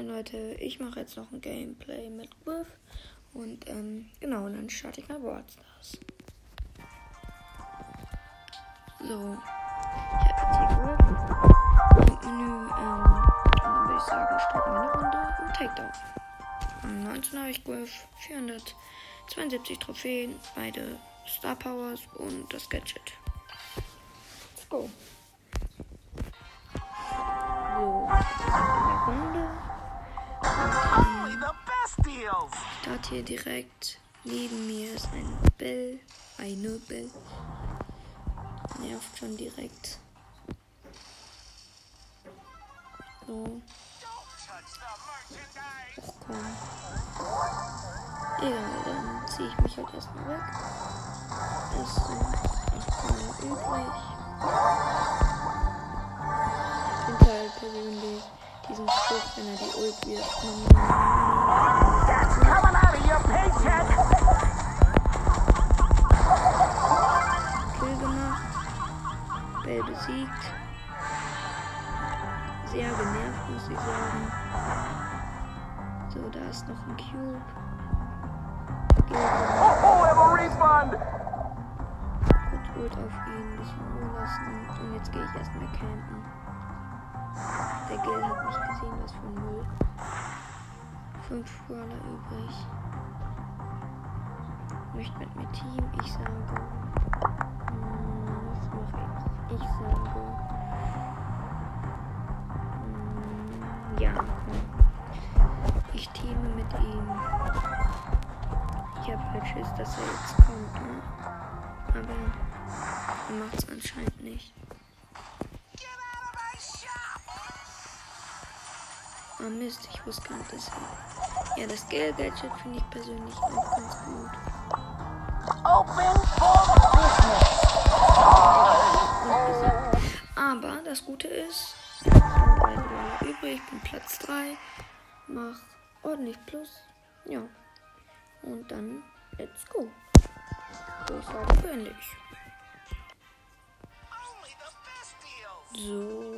moin Leute, ich mache jetzt noch ein Gameplay mit Griff und ähm, genau, und dann starte ich mal Worldstars. So, ich habe jetzt hier Griff, Menü, ähm, und dann würde ich sagen, starten wir eine Runde und Takedown. Am 19 habe ich Griff, 472 Trophäen, beide Star Powers und das Gadget. Let's go. Start hier direkt. Neben mir ist ein Bell. Eine Bell. Nervt schon direkt. So. Och komm. Egal, dann ziehe ich mich halt erstmal weg. Es sind 8 Mal übrig. Wenn er die Ult paycheck. Kill gemacht. Bell besiegt. Sehr genervt, muss ich sagen. So, da ist noch ein Cube. Kurz Ult auf ihn, ein bisschen Ruhe lassen. Und jetzt gehe ich erstmal campen. Der Gil hat mich gesehen, was für Müll. Fünf Brawler übrig. Möchte mit mir Team. Ich sage. hm, Was mache ich? Ich sage. hm, Ja. Ich teame mit ihm. Ich habe halt Schiss, dass er jetzt kommt, ne? Aber er macht es anscheinend nicht. Ah Mist, ich wusste gar nicht, dass. Ja, das Gale-Gadget finde ich persönlich auch ganz gut. Open for business. Aber das Gute ist, drei Brawler übrig, ich bin Platz 3, mach ordentlich Plus. Ja. Und dann, let's go. Ich sagen, beende ich. So,